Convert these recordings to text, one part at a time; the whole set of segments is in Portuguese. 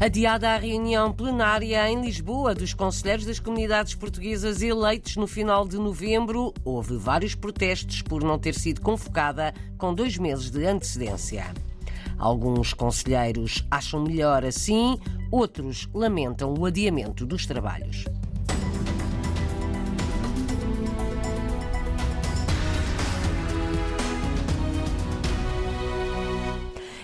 Adiada a reunião plenária em Lisboa dos Conselheiros das Comunidades Portuguesas eleitos no final de novembro, houve vários protestos por não ter sido convocada com dois meses de antecedência. Alguns conselheiros acham melhor assim, outros lamentam o adiamento dos trabalhos.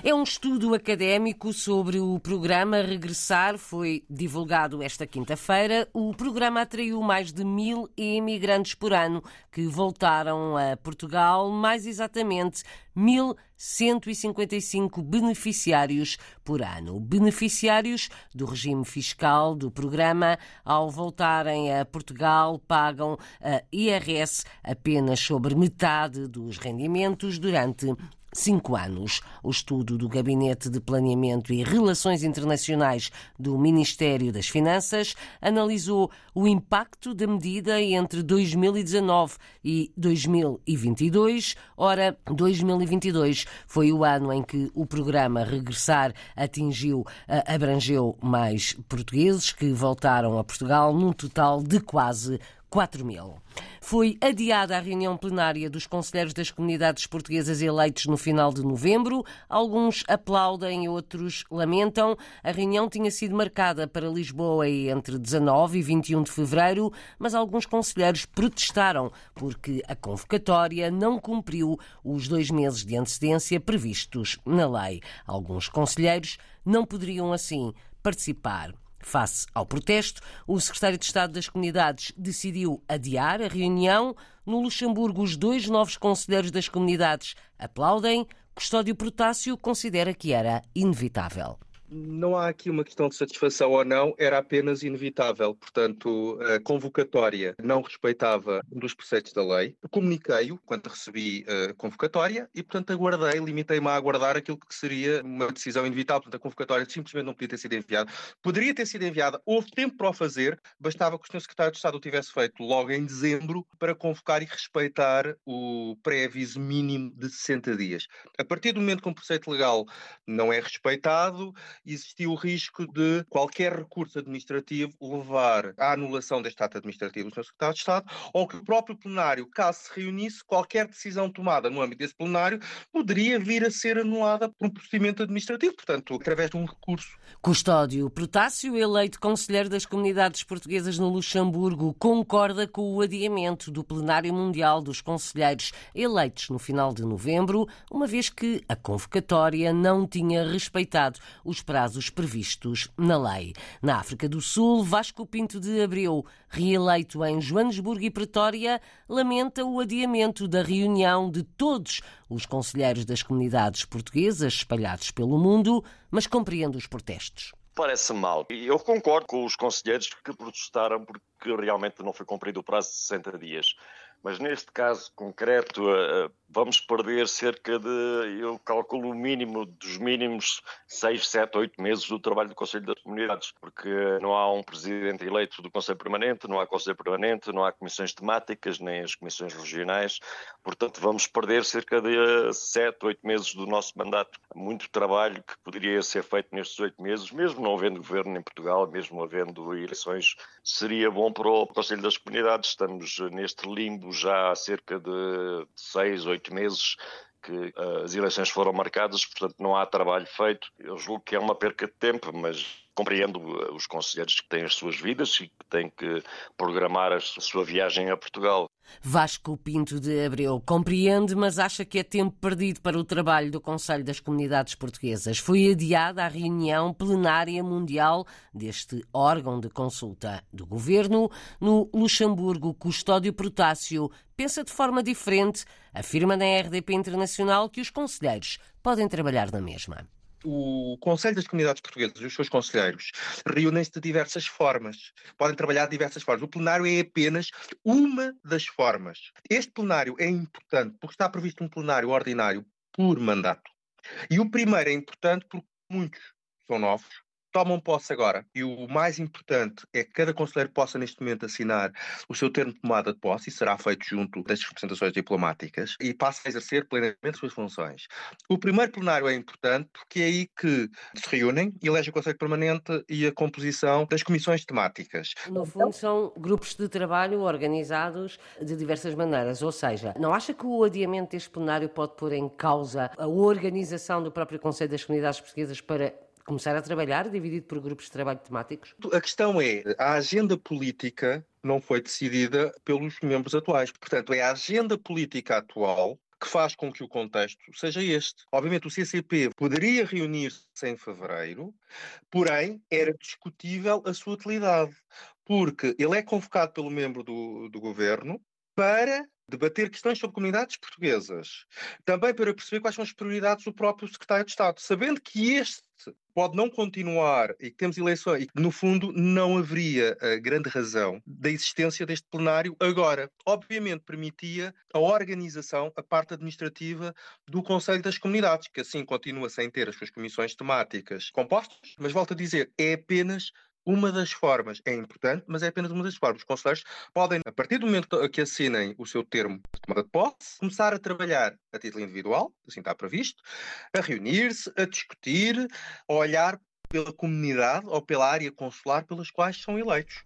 É um estudo académico sobre o programa Regressar, foi divulgado esta quinta-feira. O programa atraiu mais de mil imigrantes por ano que voltaram a Portugal, mais exatamente 1.155 beneficiários por ano. Beneficiários do regime fiscal do programa, ao voltarem a Portugal, pagam a IRS apenas sobre metade dos rendimentos durante cinco anos. O estudo do Gabinete de Planeamento e Relações Internacionais do Ministério das Finanças analisou o impacto da medida entre 2019 e 2022. Ora, 2022 foi o ano em que o programa Regressar atingiu, abrangeu mais portugueses que voltaram a Portugal, num total de quase 4 mil. Foi adiada a reunião plenária dos Conselheiros das Comunidades Portuguesas eleitos no final de novembro. Alguns aplaudem, outros lamentam. A reunião tinha sido marcada para Lisboa entre 19 e 21 de fevereiro, mas alguns conselheiros protestaram porque a convocatória não cumpriu os dois meses de antecedência previstos na lei. Alguns conselheiros não poderiam, assim, participar. Face ao protesto, o secretário de Estado das Comunidades decidiu adiar a reunião. No Luxemburgo, os dois novos conselheiros das comunidades aplaudem. Custódio Protássio considera que era inevitável não há aqui uma questão de satisfação ou não, era apenas inevitável. Portanto, a convocatória não respeitava um dos preceitos da lei. Comuniquei-o quando recebi a convocatória e, portanto, aguardei, limitei-me a aguardar aquilo que seria uma decisão inevitável. Portanto, a convocatória simplesmente não podia ter sido enviada. Poderia ter sido enviada, houve tempo para o fazer, bastava que o Sr. Secretário de Estado o tivesse feito logo em dezembro para convocar e respeitar o pré-aviso mínimo de 60 dias. A partir do momento que um preceito legal não é respeitado, existia o risco de qualquer recurso administrativo levar à anulação deste ato administrativo do Sr. Secretário de Estado ou que o próprio plenário, caso se reunisse, qualquer decisão tomada no âmbito desse plenário poderia vir a ser anulada por um procedimento administrativo, portanto, através de um recurso. Custódio Protássio, eleito conselheiro das comunidades portuguesas no Luxemburgo, concorda com o adiamento do plenário mundial dos conselheiros eleitos no final de novembro, uma vez que a convocatória não tinha respeitado os prazos previstos na lei. Na África do Sul, Vasco Pinto de Abreu, reeleito em Joanesburgo e Pretória, lamenta o adiamento da reunião de todos os conselheiros das comunidades portuguesas espalhados pelo mundo, mas compreende os protestos parece mal. E eu concordo com os conselheiros que protestaram porque realmente não foi cumprido o prazo de 60 dias. Mas neste caso concreto, eh, vamos perder cerca de, eu calculo o mínimo dos mínimos, 6, 7, 8 meses do trabalho do Conselho das Comunidades, porque não há um presidente eleito do Conselho Permanente, não há Conselho Permanente, não há comissões temáticas, nem as comissões regionais, portanto vamos perder cerca de 7, 8 meses do nosso mandato. Muito trabalho que poderia ser feito nestes 8 meses, mesmo não havendo governo em Portugal, mesmo havendo eleições, seria bom para o Conselho das Comunidades. Estamos neste limbo já há cerca de 6, 8 oito meses que uh, as eleições foram marcadas, portanto não há trabalho feito. Eu julgo que é uma perca de tempo, mas compreendo eh, os conselheiros que têm as suas vidas e que têm que programar a sua viagem a Portugal. Vasco Pinto de Abreu compreende, mas acha que é tempo perdido para o trabalho do Conselho das Comunidades Portuguesas. Foi adiada a reunião plenária mundial deste órgão de consulta do governo. No Luxemburgo, Custódio Protássio pensa de forma diferente, afirma na RDP Internacional que os conselheiros podem trabalhar na mesma o Conselho das Comunidades Portuguesas e os seus conselheiros reúnem-se de diversas formas, podem trabalhar de diversas formas. O plenário é apenas uma das formas. Este plenário é importante porque está previsto um plenário ordinário por mandato. E o primeiro é importante porque muitos são novos, tomam posse agora. E o mais importante é que cada conselheiro possa, neste momento, assinar o seu termo de tomada de posse, e será feito junto das representações diplomáticas, e passa a exercer plenamente as suas funções. O primeiro plenário é importante porque é aí que se reúnem e elege o Conselho Permanente e a composição das comissões temáticas. No fundo, são grupos de trabalho organizados de diversas maneiras, ou seja, não acha que o adiamento deste plenário pode pôr em causa a organização do próprio Conselho das Comunidades Portuguesas para começar a trabalhar, dividido por grupos de trabalho temáticos? A questão é, a agenda política não foi decidida pelos membros atuais. Portanto, é a agenda política atual que faz com que o contexto seja este. Obviamente, o CCP poderia reunir-se em fevereiro, porém, era discutível a sua utilidade, porque ele é convocado pelo membro do, do governo para debater questões sobre comunidades portuguesas, também para perceber quais são as prioridades do próprio secretário de Estado, sabendo que este pode não continuar e que temos eleições e que, no fundo, não haveria grande razão da existência deste plenário agora. Obviamente, permitia a organização, a parte administrativa do Conselho das Comunidades, que assim continua sem ter as suas comissões temáticas compostas, mas volto a dizer, é apenas uma das formas, é importante, mas é apenas uma das formas. Os conselheiros podem, a partir do momento que assinem o seu termo de tomada de posse, começar a trabalhar a título individual, assim está previsto, a reunir-se, a discutir, a olhar pela comunidade ou pela área consular pelas quais são eleitos.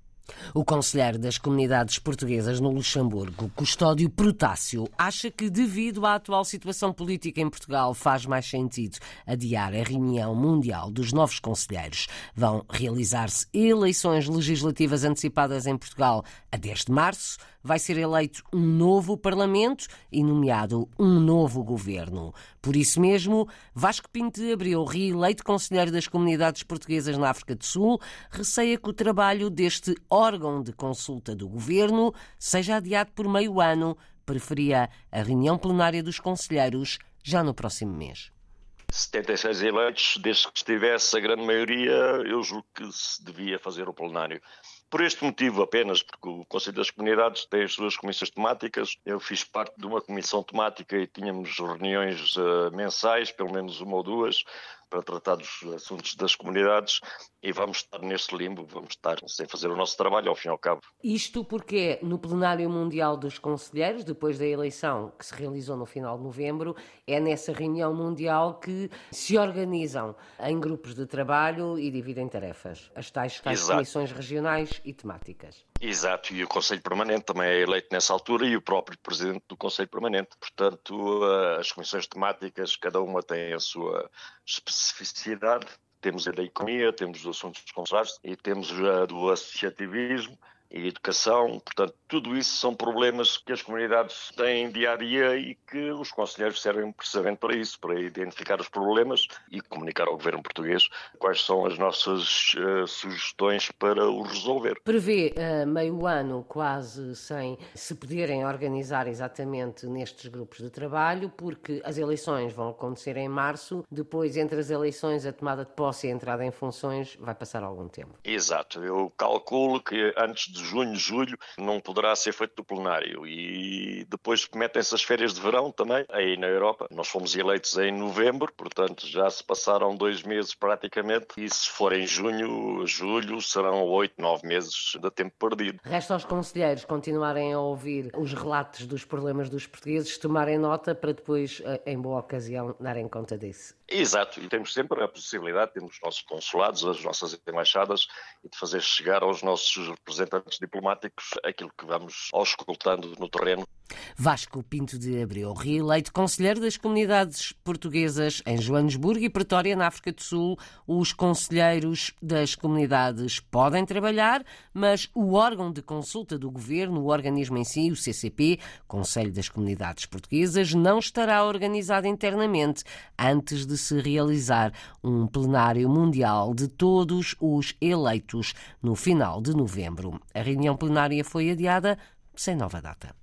O conselheiro das comunidades portuguesas no Luxemburgo, Custódio Protácio, acha que, devido à atual situação política em Portugal, faz mais sentido adiar a reunião mundial dos novos conselheiros. Vão realizar-se eleições legislativas antecipadas em Portugal a 10 de março vai ser eleito um novo Parlamento e nomeado um novo governo. Por isso mesmo, Vasco Pinto de Abreu, reeleito Conselheiro das Comunidades Portuguesas na África do Sul, receia que o trabalho deste órgão de consulta do governo seja adiado por meio ano. Preferia a reunião plenária dos conselheiros já no próximo mês. 76 eleitos, desde que estivesse a grande maioria, eu julgo que se devia fazer o plenário. Por este motivo apenas, porque o Conselho das Comunidades tem as suas comissões temáticas, eu fiz parte de uma comissão temática e tínhamos reuniões uh, mensais, pelo menos uma ou duas, para tratar dos assuntos das comunidades e vamos estar neste limbo, vamos estar sem fazer o nosso trabalho, ao fim e ao cabo. Isto porque no Plenário Mundial dos Conselheiros, depois da eleição que se realizou no final de novembro, é nessa reunião mundial que se organizam em grupos de trabalho e dividem tarefas, as tais, tais comissões regionais e temáticas. Exato, e o Conselho Permanente também é eleito nessa altura e o próprio Presidente do Conselho Permanente. Portanto, eh, as comissões temáticas, cada uma tem a sua especificidade. Temos a da economia, temos os assuntos consulares e temos a do associativismo educação. Portanto, tudo isso são problemas que as comunidades têm dia a dia e que os conselheiros servem precisamente para isso, para identificar os problemas e comunicar ao governo português quais são as nossas uh, sugestões para os resolver. Prevê uh, meio ano quase sem se poderem organizar exatamente nestes grupos de trabalho, porque as eleições vão acontecer em março, depois entre as eleições, a tomada de posse e a entrada em funções vai passar algum tempo. Exato, eu calculo que antes de de junho, julho, não poderá ser feito do plenário. E depois metem-se as férias de verão também, aí na Europa. Nós fomos eleitos em novembro, portanto já se passaram dois meses praticamente. E se for em junho, julho, serão oito, nove meses de tempo perdido. Resta aos conselheiros continuarem a ouvir os relatos dos problemas dos portugueses, tomarem nota para depois, eh, em boa ocasião, darem conta disso. Exato, e temos sempre a possibilidade, temos os nossos consulados, as nossas embaixadas, e de fazer chegar aos nossos representantes diplomáticos aquilo que vamos auscultando no terreno. Vasco Pinto de Abreu, reeleito Conselheiro das Comunidades Portuguesas em Joanesburgo e Pretória, na África do Sul. Os conselheiros das comunidades podem trabalhar, mas o órgão de consulta do Governo, o organismo em si, o CCP, Conselho das Comunidades Portuguesas, não estará organizado internamente antes de se realizar um plenário mundial de todos os eleitos no final de novembro. A reunião plenária foi adiada sem nova data.